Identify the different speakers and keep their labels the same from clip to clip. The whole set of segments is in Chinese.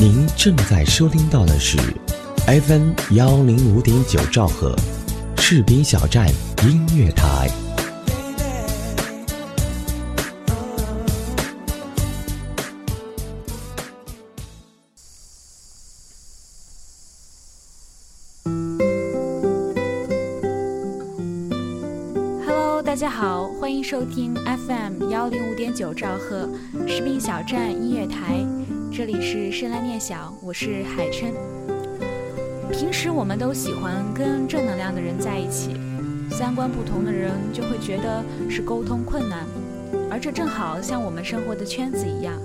Speaker 1: 您正在收听到的是 FM 幺零五点九兆赫，士兵小站音乐台。
Speaker 2: Hello，大家好，欢迎收听 FM 幺零五点九兆赫士兵小站音乐台，这里是深蓝念想，我是海琛。平时我们都喜欢跟正能量的人在一起，三观不同的人就会觉得是沟通困难，而这正好像我们生活的圈子一样，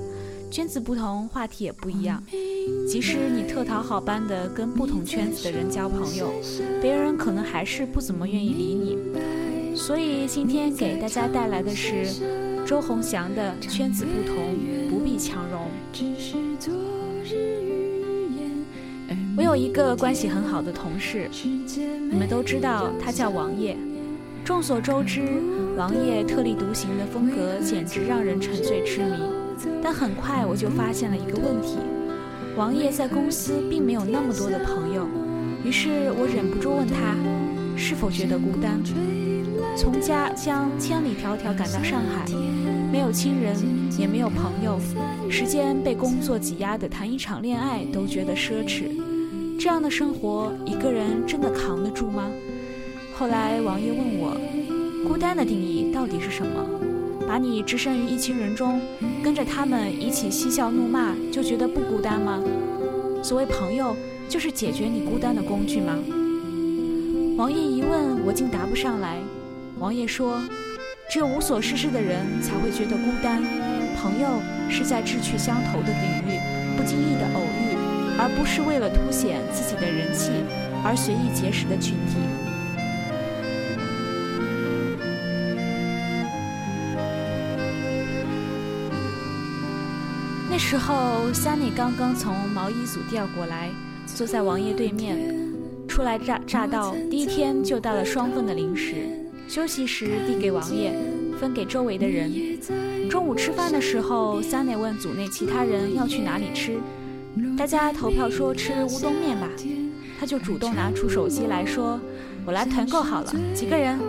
Speaker 2: 圈子不同，话题也不一样。即使你特讨好般的跟不同圈子的人交朋友，别人可能还是不怎么愿意理你。所以今天给大家带来的是周鸿祥的《圈子不同，不必强融》。我有一个关系很好的同事，你们都知道他叫王爷。众所周知，王爷特立独行的风格简直让人沉醉痴迷。但很快我就发现了一个问题：王爷在公司并没有那么多的朋友。于是我忍不住问他，是否觉得孤单？从家乡千里迢迢赶到上海，没有亲人，也没有朋友，时间被工作挤压的，谈一场恋爱都觉得奢侈。这样的生活，一个人真的扛得住吗？后来王爷问我，孤单的定义到底是什么？把你置身于一群人中，跟着他们一起嬉笑怒骂，就觉得不孤单吗？所谓朋友，就是解决你孤单的工具吗？王爷一问，我竟答不上来。王爷说：“只有无所事事的人才会觉得孤单，朋友是在志趣相投的领域不经意的偶遇，而不是为了凸显自己的人气而随意结识的群体。”那时候，Sunny 刚刚从毛衣组调过来，坐在王爷对面，初来乍乍到，第一天就带了双份的零食。休息时递给王爷，分给周围的人。中午吃饭的时候，Sunny 问组内其他人要去哪里吃，大家投票说吃乌冬面吧，他就主动拿出手机来说：“我来团购好了，几个人？”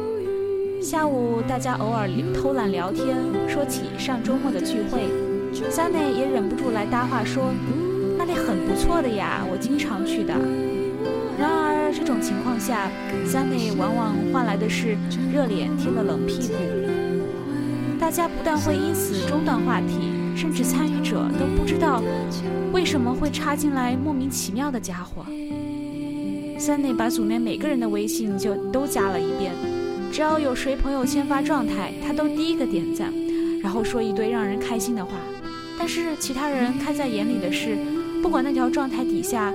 Speaker 2: 下午大家偶尔偷懒聊天，说起上周末的聚会，Sunny 也忍不住来搭话说：“那里很不错的呀，我经常去的。”然而，这种情况下，Sunny 往往换来的是热脸贴了冷屁股。大家不但会因此中断话题，甚至参与者都不知道为什么会插进来莫名其妙的家伙。三内把组内每个人的微信就都加了一遍，只要有谁朋友先发状态，他都第一个点赞，然后说一堆让人开心的话。但是其他人看在眼里的是，不管那条状态底下。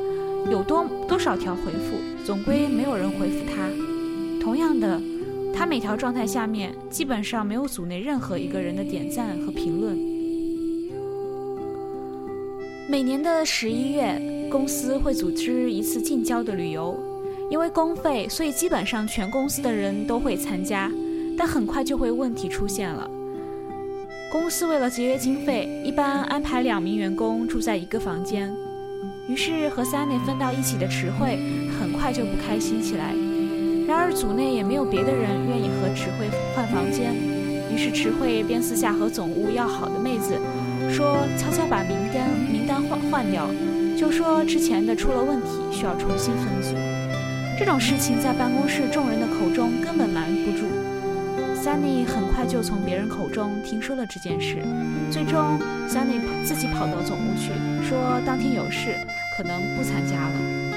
Speaker 2: 有多多少条回复，总归没有人回复他。同样的，他每条状态下面基本上没有组内任何一个人的点赞和评论。每年的十一月，公司会组织一次近郊的旅游，因为公费，所以基本上全公司的人都会参加。但很快就会问题出现了。公司为了节约经费，一般安排两名员工住在一个房间。于是和 Sunny 分到一起的池慧很快就不开心起来。然而组内也没有别的人愿意和池慧换房间，于是池慧便私下和总务要好的妹子说，悄悄把名单名单换换掉，就说之前的出了问题，需要重新分组。这种事情在办公室众人的口中根本瞒不住。Sunny 很快就从别人口中听说了这件事，最终 Sunny 自己跑到总部去，说当天有事，可能不参加了。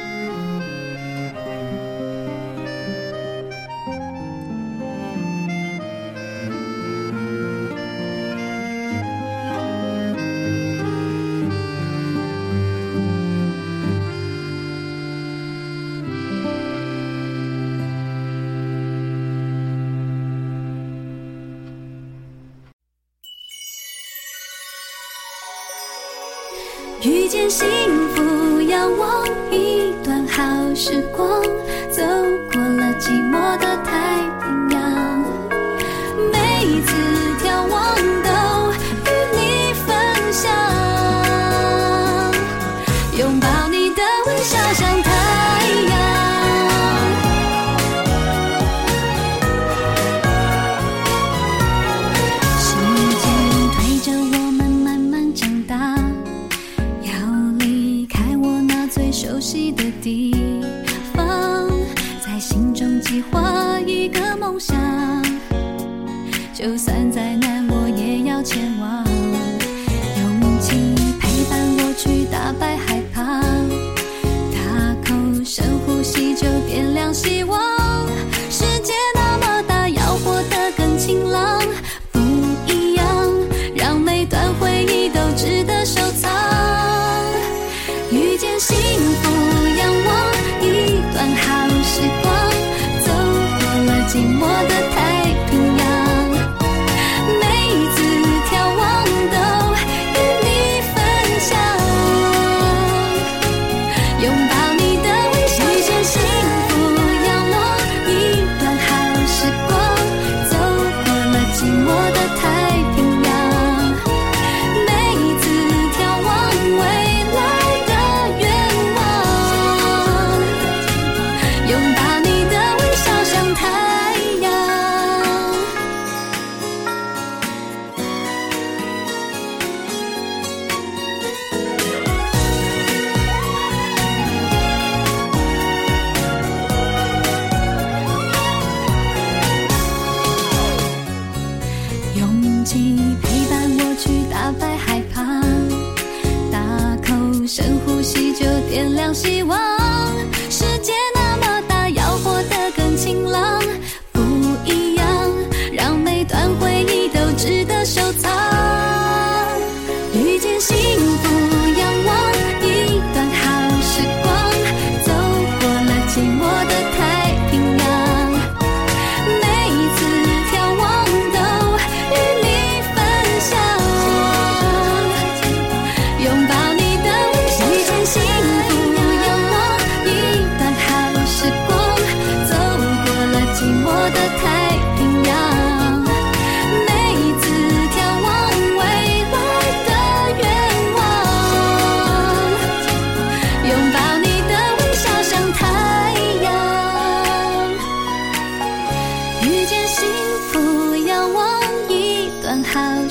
Speaker 3: 希望。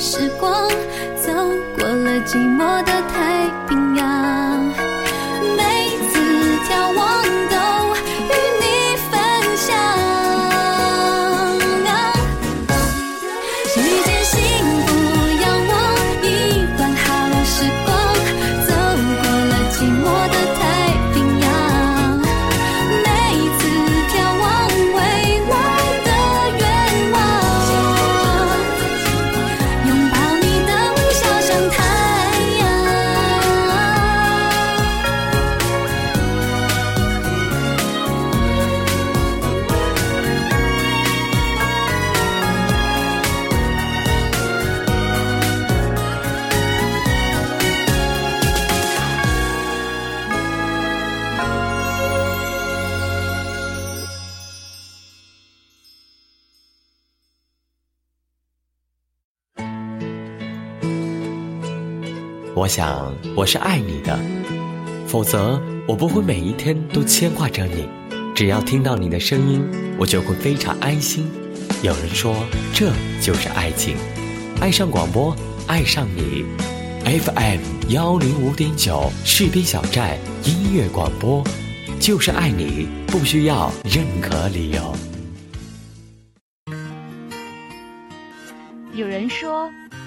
Speaker 3: 时光，走过了寂寞的我
Speaker 1: 想我是爱你的，否则我不会每一天都牵挂着你。只要听到你的声音，我就会非常安心。有人说这就是爱情，爱上广播，爱上你。FM 幺零五点九士兵小站音乐广播，就是爱你，不需要任何理由。
Speaker 2: 有人说，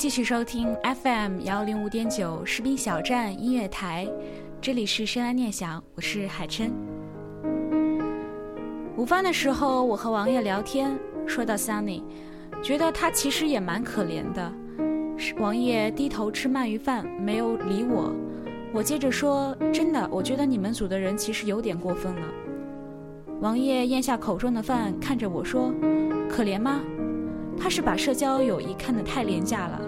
Speaker 2: 继续收听 FM 幺零五点九士兵小站音乐台，这里是深蓝念想，我是海琛。午饭的时候，我和王爷聊天，说到 Sunny，觉得他其实也蛮可怜的。王爷低头吃鳗鱼饭，没有理我。我接着说：“真的，我觉得你们组的人其实有点过分了。”王爷咽下口中的饭，看着我说：“可怜吗？他是把社交友谊看得太廉价了，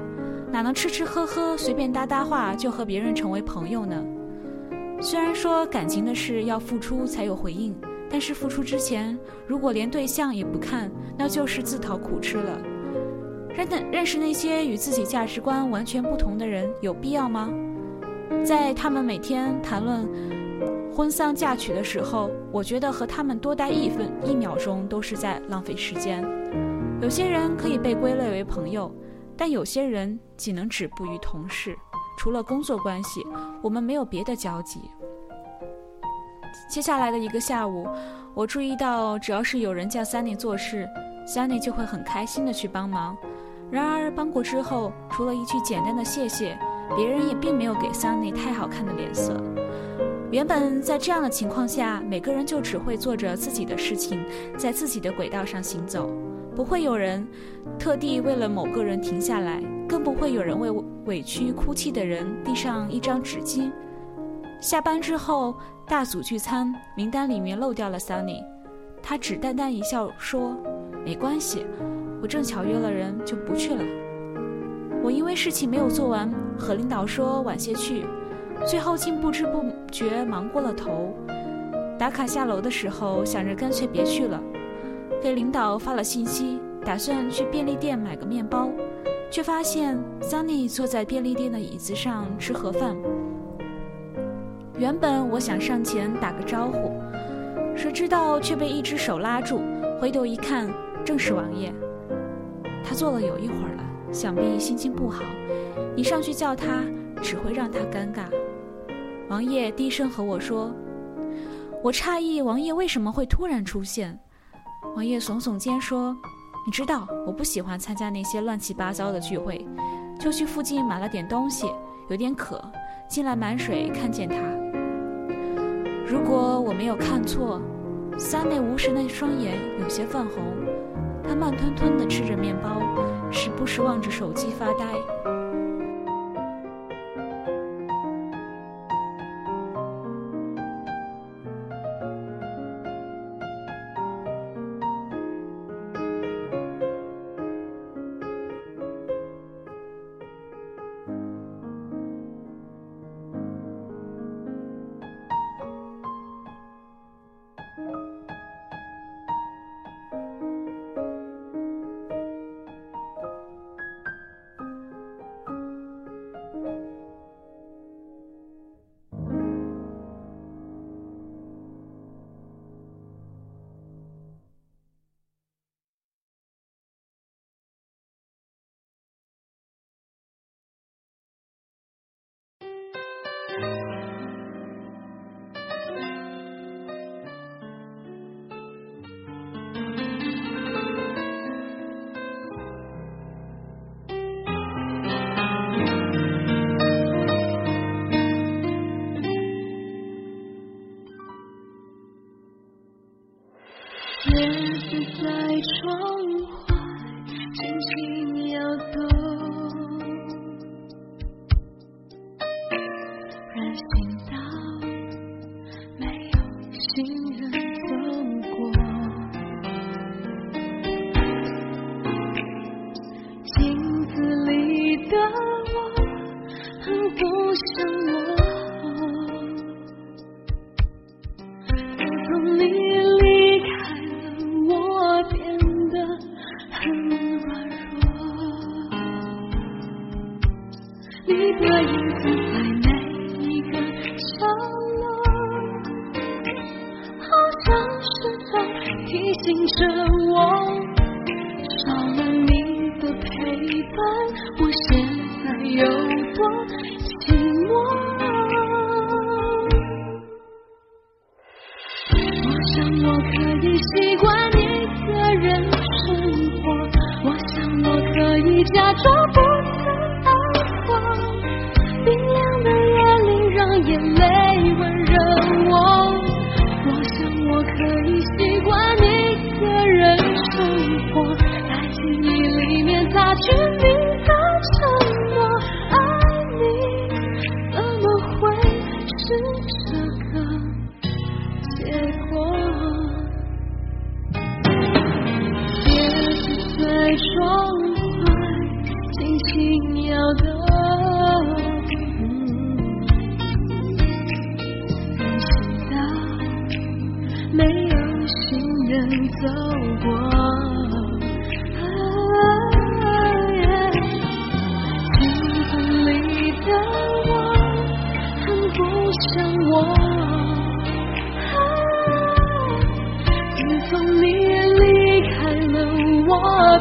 Speaker 2: 哪能吃吃喝喝、随便搭搭话就和别人成为朋友呢？虽然说感情的事要付出才有回应，但是付出之前如果连对象也不看，那就是自讨苦吃了。认认识那些与自己价值观完全不同的人，有必要吗？”在他们每天谈论婚丧嫁娶的时候，我觉得和他们多待一分一秒钟都是在浪费时间。有些人可以被归类为朋友，但有些人仅能止步于同事。除了工作关系，我们没有别的交集。接下来的一个下午，我注意到，只要是有人叫 Sunny 做事，Sunny 就会很开心的去帮忙。然而帮过之后，除了一句简单的谢谢。别人也并没有给 Sunny 太好看的脸色。原本在这样的情况下，每个人就只会做着自己的事情，在自己的轨道上行走，不会有人特地为了某个人停下来，更不会有人为委屈哭泣的人递上一张纸巾。下班之后，大组聚餐，名单里面漏掉了 Sunny，他只淡淡一笑说：“没关系，我正巧约了人，就不去了。”我因为事情没有做完，和领导说晚些去，最后竟不知不觉忙过了头。打卡下楼的时候，想着干脆别去了，给领导发了信息，打算去便利店买个面包，却发现 Sunny 坐在便利店的椅子上吃盒饭。原本我想上前打个招呼，谁知道却被一只手拉住，回头一看，正是王爷。他坐了有一会儿了。想必心情不好，你上去叫他，只会让他尴尬。王爷低声和我说：“我诧异王爷为什么会突然出现。”王爷耸耸肩说：“你知道，我不喜欢参加那些乱七八糟的聚会，就去附近买了点东西，有点渴，进来满水看见他。如果我没有看错，三内无神的双眼有些泛红，他慢吞吞地吃着面包。”时不时望着手机发呆。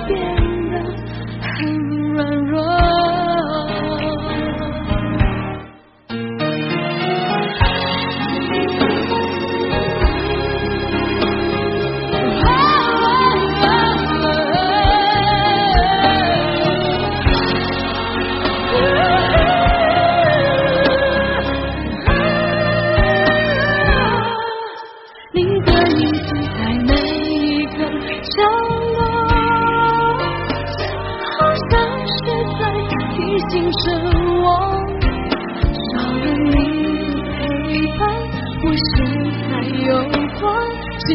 Speaker 3: 我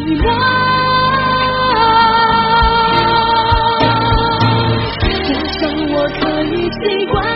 Speaker 3: 寂寞。我想我可以习惯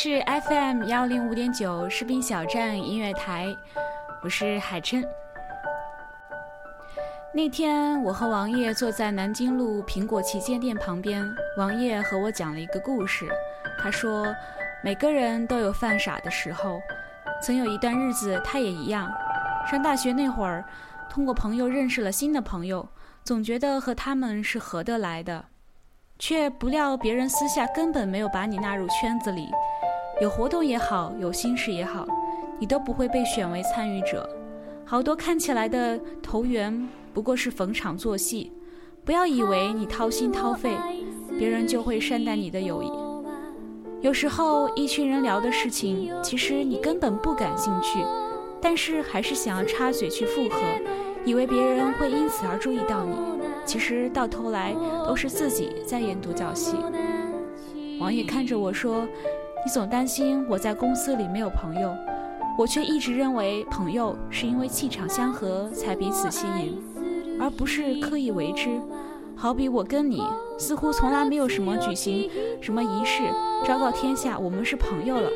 Speaker 2: 是 FM 幺零五点九士兵小站音乐台，我是海琛。那天，我和王爷坐在南京路苹果旗舰店旁边，王爷和我讲了一个故事。他说，每个人都有犯傻的时候，曾有一段日子，他也一样。上大学那会儿，通过朋友认识了新的朋友，总觉得和他们是合得来的。却不料别人私下根本没有把你纳入圈子里，有活动也好，有心事也好，你都不会被选为参与者。好多看起来的投缘不过是逢场作戏，不要以为你掏心掏肺，别人就会善待你的友谊。有时候一群人聊的事情，其实你根本不感兴趣，但是还是想要插嘴去附和，以为别人会因此而注意到你。其实到头来都是自己在演独角戏。王爷看着我说：“你总担心我在公司里没有朋友，我却一直认为朋友是因为气场相合才彼此吸引，而不是刻意为之。好比我跟你，似乎从来没有什么举行什么仪式，昭告天下我们是朋友了，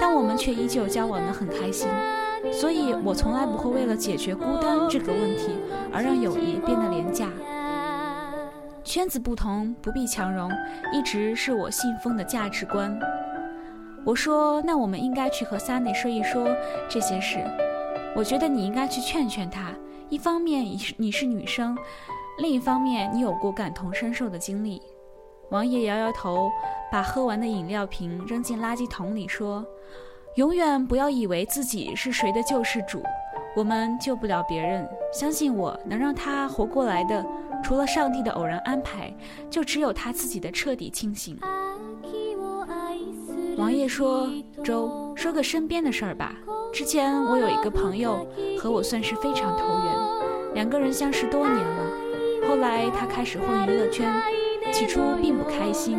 Speaker 2: 但我们却依旧交往得很开心。”所以，我从来不会为了解决孤单这个问题而让友谊变得廉价。圈子不同，不必强融，一直是我信奉的价值观。我说，那我们应该去和三内说一说这些事。我觉得你应该去劝劝他。一方面，你是你是女生；另一方面，你有过感同身受的经历。王爷摇摇头，把喝完的饮料瓶扔进垃圾桶里，说。永远不要以为自己是谁的救世主，我们救不了别人。相信我，能让他活过来的，除了上帝的偶然安排，就只有他自己的彻底清醒。王爷说：“周，说个身边的事儿吧。之前我有一个朋友，和我算是非常投缘，两个人相识多年了。后来他开始混娱乐圈，起初并不开心，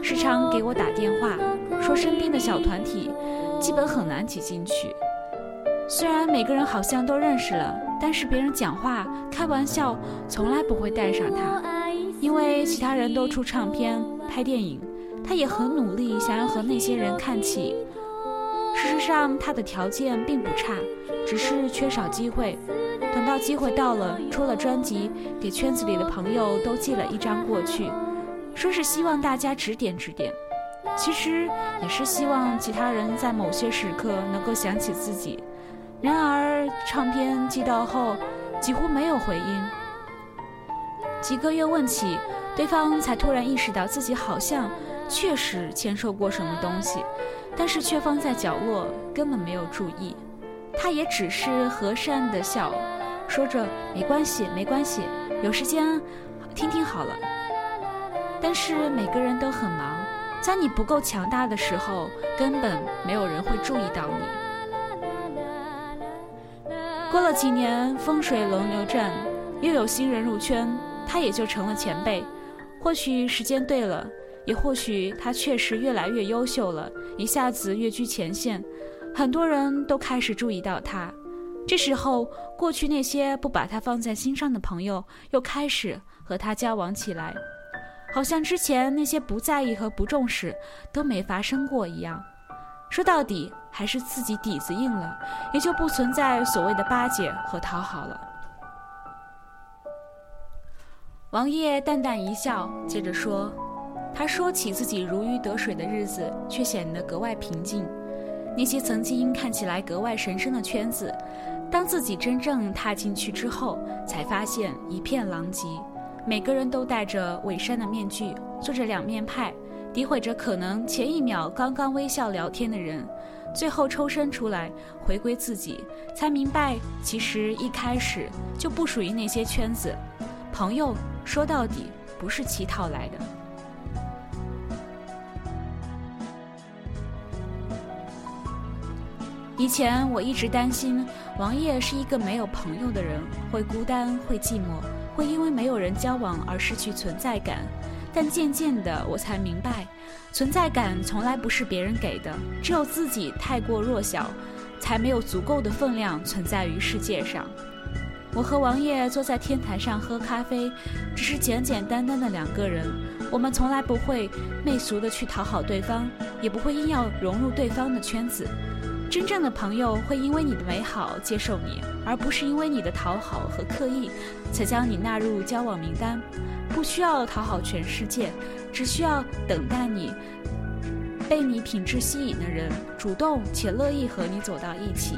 Speaker 2: 时常给我打电话，说身边的小团体基本很难挤进去。虽然每个人好像都认识了，但是别人讲话、开玩笑从来不会带上他，因为其他人都出唱片、拍电影，他也很努力想要和那些人看齐。事实上，他的条件并不差，只是缺少机会。等到机会到了，出了专辑，给圈子里的朋友都寄了一张过去，说是希望大家指点指点。其实也是希望其他人在某些时刻能够想起自己。然而，唱片寄到后，几乎没有回音。几个月问起，对方才突然意识到自己好像确实签收过什么东西。但是却放在角落，根本没有注意。他也只是和善的笑，说着没关系，没关系，有时间听听好了。但是每个人都很忙，在你不够强大的时候，根本没有人会注意到你。过了几年，风水轮流转，又有新人入圈，他也就成了前辈。或许时间对了。也或许他确实越来越优秀了，一下子跃居前线，很多人都开始注意到他。这时候，过去那些不把他放在心上的朋友又开始和他交往起来，好像之前那些不在意和不重视都没发生过一样。说到底，还是自己底子硬了，也就不存在所谓的巴结和讨好了。王爷淡淡一笑，接着说。他说起自己如鱼得水的日子，却显得格外平静。那些曾经看起来格外神圣的圈子，当自己真正踏进去之后，才发现一片狼藉。每个人都戴着伪善的面具，做着两面派，诋毁着可能前一秒刚刚微笑聊天的人，最后抽身出来回归自己，才明白其实一开始就不属于那些圈子。朋友说到底不是乞讨来的。以前我一直担心王爷是一个没有朋友的人，会孤单，会寂寞，会因为没有人交往而失去存在感。但渐渐的，我才明白，存在感从来不是别人给的，只有自己太过弱小，才没有足够的分量存在于世界上。我和王爷坐在天台上喝咖啡，只是简简单单的两个人，我们从来不会媚俗的去讨好对方，也不会硬要融入对方的圈子。真正的朋友会因为你的美好接受你，而不是因为你的讨好和刻意才将你纳入交往名单。不需要讨好全世界，只需要等待你被你品质吸引的人主动且乐意和你走到一起。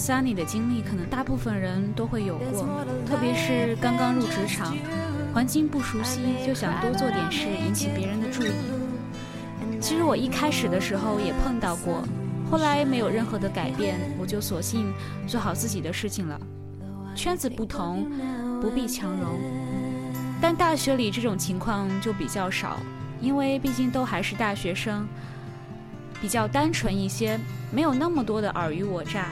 Speaker 2: ，Sunny 的经历可能大部分人都会有过，特别是刚刚入职场，环境不熟悉，就想多做点事引起别人的注意。其实我一开始的时候也碰到过，后来没有任何的改变，我就索性做好自己的事情了。圈子不同，不必强融。但大学里这种情况就比较少，因为毕竟都还是大学生，比较单纯一些，没有那么多的尔虞我诈，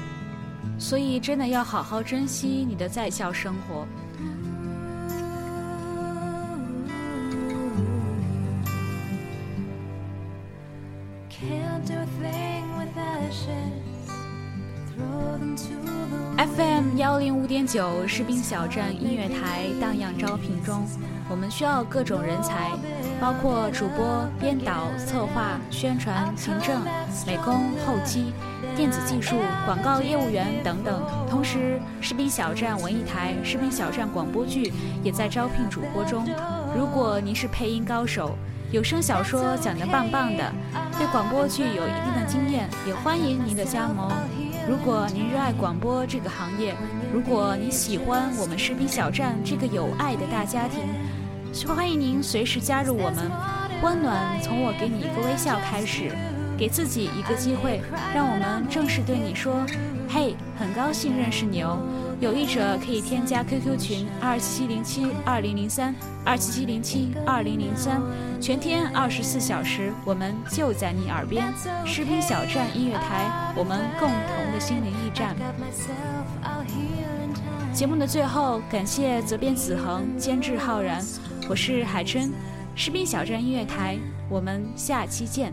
Speaker 2: 所以真的要好好珍惜你的在校生活。FM 幺零五点九士兵小站音乐台荡漾招聘中，我们需要各种人才，包括主播、编导、策划、宣传、行政、美工、后期、电子技术、广告业务员等等。同时，士兵小站文艺台、士兵小站广播剧也在招聘主播中。如果您是配音高手，有声小说讲得棒棒的，对广播剧有一定的经验，也欢迎您的加盟。如果您热爱广播这个行业，如果您喜欢我们士兵小站这个有爱的大家庭，欢迎您随时加入我们。温暖从我给你一个微笑开始，给自己一个机会，让我们正式对你说：“嘿，很高兴认识你哦。”有意者可以添加 QQ 群二七七零七二零零三二七七零七二零零三，全天二十四小时，我们就在你耳边。士兵小站音乐台，我们共同的心灵驿站。节目的最后，感谢责编子恒，监制浩然，我是海春，士兵小站音乐台，我们下期见。